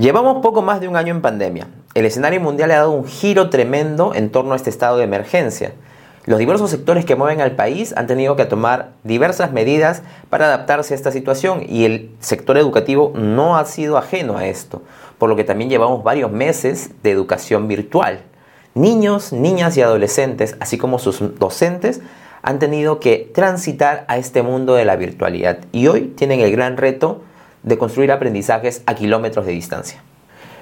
Llevamos poco más de un año en pandemia. El escenario mundial ha dado un giro tremendo en torno a este estado de emergencia. Los diversos sectores que mueven al país han tenido que tomar diversas medidas para adaptarse a esta situación y el sector educativo no ha sido ajeno a esto, por lo que también llevamos varios meses de educación virtual. Niños, niñas y adolescentes, así como sus docentes, han tenido que transitar a este mundo de la virtualidad y hoy tienen el gran reto de construir aprendizajes a kilómetros de distancia.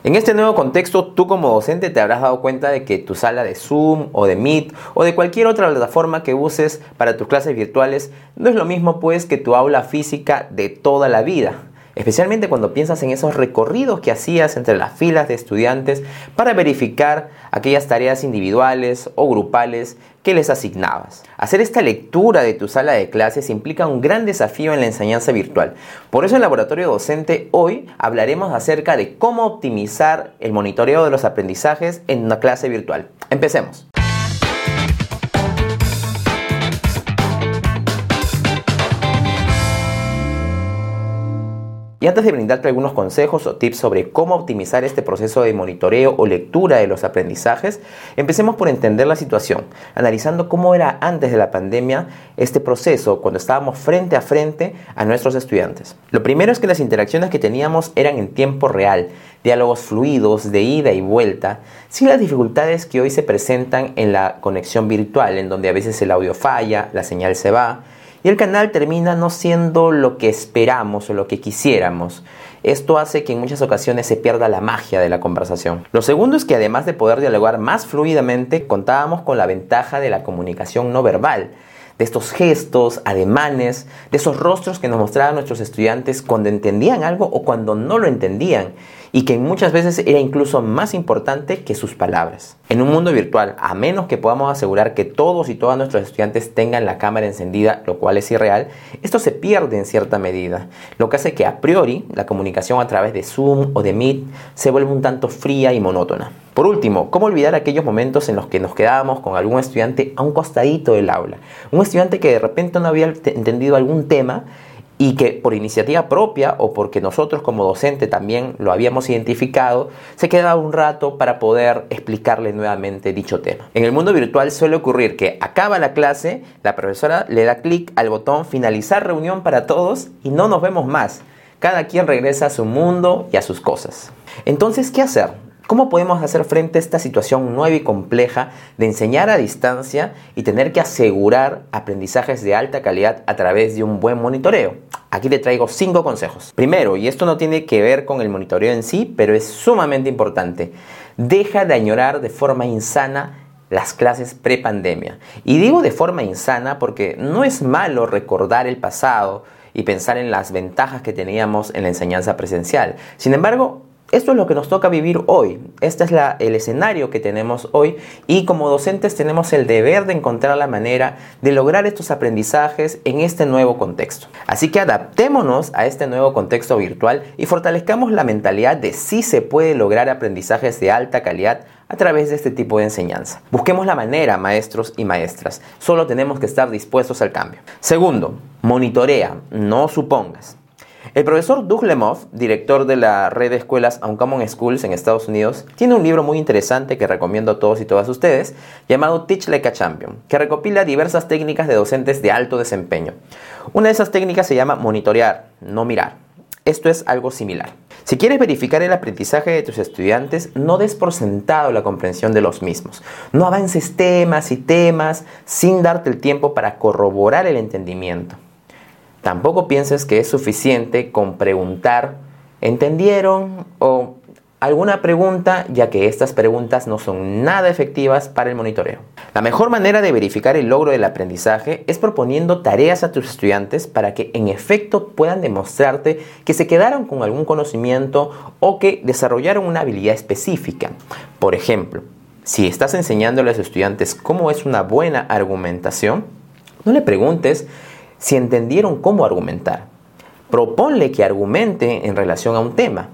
En este nuevo contexto, tú como docente te habrás dado cuenta de que tu sala de Zoom o de Meet o de cualquier otra plataforma que uses para tus clases virtuales no es lo mismo pues que tu aula física de toda la vida especialmente cuando piensas en esos recorridos que hacías entre las filas de estudiantes para verificar aquellas tareas individuales o grupales que les asignabas. Hacer esta lectura de tu sala de clases implica un gran desafío en la enseñanza virtual. Por eso en Laboratorio Docente hoy hablaremos acerca de cómo optimizar el monitoreo de los aprendizajes en una clase virtual. Empecemos. Y antes de brindarte algunos consejos o tips sobre cómo optimizar este proceso de monitoreo o lectura de los aprendizajes, empecemos por entender la situación, analizando cómo era antes de la pandemia este proceso cuando estábamos frente a frente a nuestros estudiantes. Lo primero es que las interacciones que teníamos eran en tiempo real, diálogos fluidos de ida y vuelta, sin las dificultades que hoy se presentan en la conexión virtual, en donde a veces el audio falla, la señal se va, y el canal termina no siendo lo que esperamos o lo que quisiéramos. Esto hace que en muchas ocasiones se pierda la magia de la conversación. Lo segundo es que además de poder dialogar más fluidamente, contábamos con la ventaja de la comunicación no verbal de estos gestos, ademanes, de esos rostros que nos mostraban nuestros estudiantes cuando entendían algo o cuando no lo entendían y que muchas veces era incluso más importante que sus palabras. En un mundo virtual, a menos que podamos asegurar que todos y todas nuestros estudiantes tengan la cámara encendida, lo cual es irreal, esto se pierde en cierta medida, lo que hace que a priori la comunicación a través de Zoom o de Meet se vuelva un tanto fría y monótona. Por último, ¿cómo olvidar aquellos momentos en los que nos quedábamos con algún estudiante a un costadito del aula? Un estudiante que de repente no había entendido algún tema y que por iniciativa propia o porque nosotros como docente también lo habíamos identificado, se quedaba un rato para poder explicarle nuevamente dicho tema. En el mundo virtual suele ocurrir que acaba la clase, la profesora le da clic al botón finalizar reunión para todos y no nos vemos más. Cada quien regresa a su mundo y a sus cosas. Entonces, ¿qué hacer? ¿Cómo podemos hacer frente a esta situación nueva y compleja de enseñar a distancia y tener que asegurar aprendizajes de alta calidad a través de un buen monitoreo? Aquí te traigo cinco consejos. Primero, y esto no tiene que ver con el monitoreo en sí, pero es sumamente importante, deja de añorar de forma insana las clases prepandemia. Y digo de forma insana porque no es malo recordar el pasado y pensar en las ventajas que teníamos en la enseñanza presencial. Sin embargo, esto es lo que nos toca vivir hoy. Este es el escenario que tenemos hoy y como docentes tenemos el deber de encontrar la manera de lograr estos aprendizajes en este nuevo contexto. Así que adaptémonos a este nuevo contexto virtual y fortalezcamos la mentalidad de si se puede lograr aprendizajes de alta calidad a través de este tipo de enseñanza. Busquemos la manera, maestros y maestras. Solo tenemos que estar dispuestos al cambio. Segundo, monitorea, no supongas. El profesor Doug Lemov, director de la red de escuelas Uncommon Schools en Estados Unidos, tiene un libro muy interesante que recomiendo a todos y todas ustedes, llamado Teach Like a Champion, que recopila diversas técnicas de docentes de alto desempeño. Una de esas técnicas se llama monitorear, no mirar. Esto es algo similar. Si quieres verificar el aprendizaje de tus estudiantes, no des por sentado la comprensión de los mismos. No avances temas y temas sin darte el tiempo para corroborar el entendimiento. Tampoco pienses que es suficiente con preguntar, ¿entendieron? o alguna pregunta, ya que estas preguntas no son nada efectivas para el monitoreo. La mejor manera de verificar el logro del aprendizaje es proponiendo tareas a tus estudiantes para que en efecto puedan demostrarte que se quedaron con algún conocimiento o que desarrollaron una habilidad específica. Por ejemplo, si estás enseñando a los estudiantes cómo es una buena argumentación, no le preguntes si entendieron cómo argumentar. Proponle que argumente en relación a un tema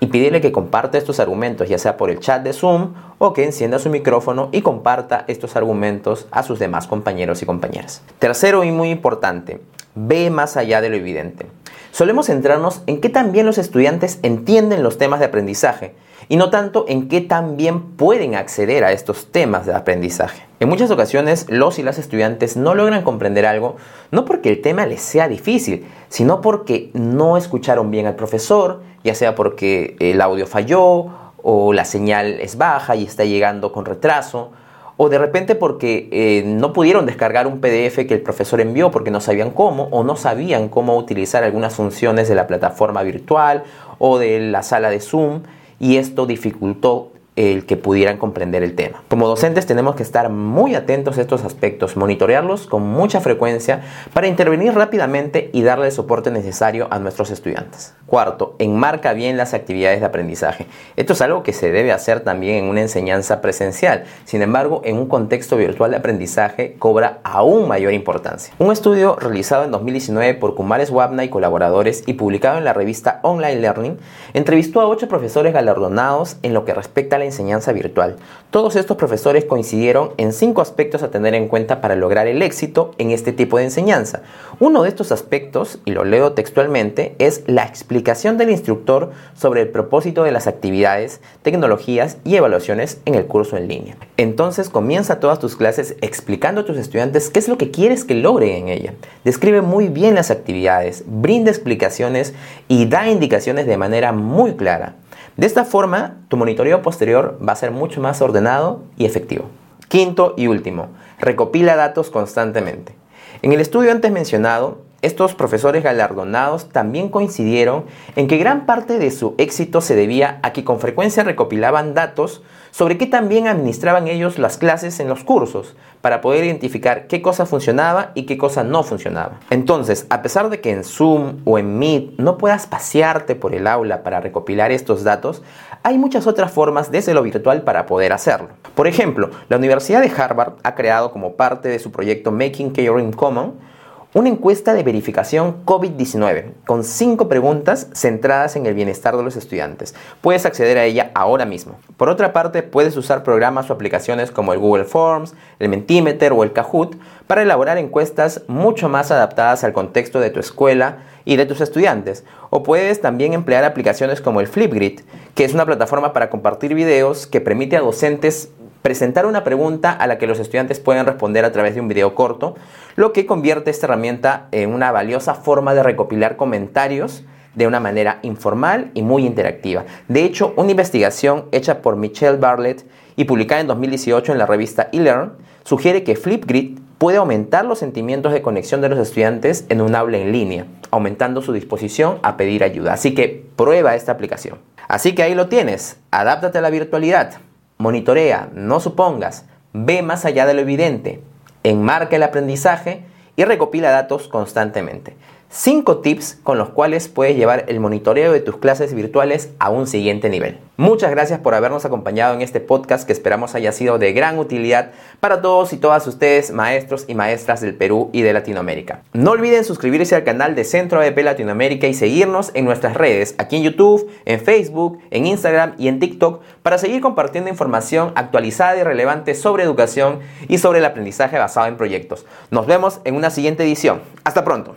y pídele que comparta estos argumentos, ya sea por el chat de Zoom o que encienda su micrófono y comparta estos argumentos a sus demás compañeros y compañeras. Tercero y muy importante, ve más allá de lo evidente. Solemos centrarnos en qué tan bien los estudiantes entienden los temas de aprendizaje y no tanto en qué tan bien pueden acceder a estos temas de aprendizaje. En muchas ocasiones los y las estudiantes no logran comprender algo no porque el tema les sea difícil, sino porque no escucharon bien al profesor, ya sea porque el audio falló o la señal es baja y está llegando con retraso, o de repente porque eh, no pudieron descargar un PDF que el profesor envió porque no sabían cómo o no sabían cómo utilizar algunas funciones de la plataforma virtual o de la sala de Zoom y esto dificultó el que pudieran comprender el tema. Como docentes tenemos que estar muy atentos a estos aspectos, monitorearlos con mucha frecuencia para intervenir rápidamente y darle el soporte necesario a nuestros estudiantes. Cuarto, enmarca bien las actividades de aprendizaje. Esto es algo que se debe hacer también en una enseñanza presencial. Sin embargo, en un contexto virtual de aprendizaje cobra aún mayor importancia. Un estudio realizado en 2019 por Kumares Wabna y colaboradores y publicado en la revista Online Learning entrevistó a ocho profesores galardonados en lo que respecta a la enseñanza virtual. Todos estos profesores coincidieron en cinco aspectos a tener en cuenta para lograr el éxito en este tipo de enseñanza. Uno de estos aspectos, y lo leo textualmente, es la explicación del instructor sobre el propósito de las actividades, tecnologías y evaluaciones en el curso en línea. Entonces comienza todas tus clases explicando a tus estudiantes qué es lo que quieres que logren en ella. Describe muy bien las actividades, brinda explicaciones y da indicaciones de manera muy clara. De esta forma, tu monitoreo posterior va a ser mucho más ordenado y efectivo. Quinto y último, recopila datos constantemente. En el estudio antes mencionado, estos profesores galardonados también coincidieron en que gran parte de su éxito se debía a que con frecuencia recopilaban datos sobre qué también administraban ellos las clases en los cursos, para poder identificar qué cosa funcionaba y qué cosa no funcionaba. Entonces, a pesar de que en Zoom o en Meet no puedas pasearte por el aula para recopilar estos datos, hay muchas otras formas desde lo virtual para poder hacerlo. Por ejemplo, la Universidad de Harvard ha creado como parte de su proyecto Making Caring Common una encuesta de verificación COVID-19 con cinco preguntas centradas en el bienestar de los estudiantes. Puedes acceder a ella ahora mismo. Por otra parte, puedes usar programas o aplicaciones como el Google Forms, el Mentimeter o el Kahoot para elaborar encuestas mucho más adaptadas al contexto de tu escuela y de tus estudiantes. O puedes también emplear aplicaciones como el Flipgrid, que es una plataforma para compartir videos que permite a docentes presentar una pregunta a la que los estudiantes pueden responder a través de un video corto, lo que convierte esta herramienta en una valiosa forma de recopilar comentarios de una manera informal y muy interactiva. De hecho, una investigación hecha por Michelle Bartlett y publicada en 2018 en la revista eLearn sugiere que Flipgrid puede aumentar los sentimientos de conexión de los estudiantes en un aula en línea, aumentando su disposición a pedir ayuda. Así que prueba esta aplicación. Así que ahí lo tienes, adáptate a la virtualidad. Monitorea, no supongas, ve más allá de lo evidente, enmarca el aprendizaje y recopila datos constantemente. 5 tips con los cuales puedes llevar el monitoreo de tus clases virtuales a un siguiente nivel. Muchas gracias por habernos acompañado en este podcast que esperamos haya sido de gran utilidad para todos y todas ustedes, maestros y maestras del Perú y de Latinoamérica. No olviden suscribirse al canal de Centro ADP Latinoamérica y seguirnos en nuestras redes, aquí en YouTube, en Facebook, en Instagram y en TikTok, para seguir compartiendo información actualizada y relevante sobre educación y sobre el aprendizaje basado en proyectos. Nos vemos en una siguiente edición. Hasta pronto.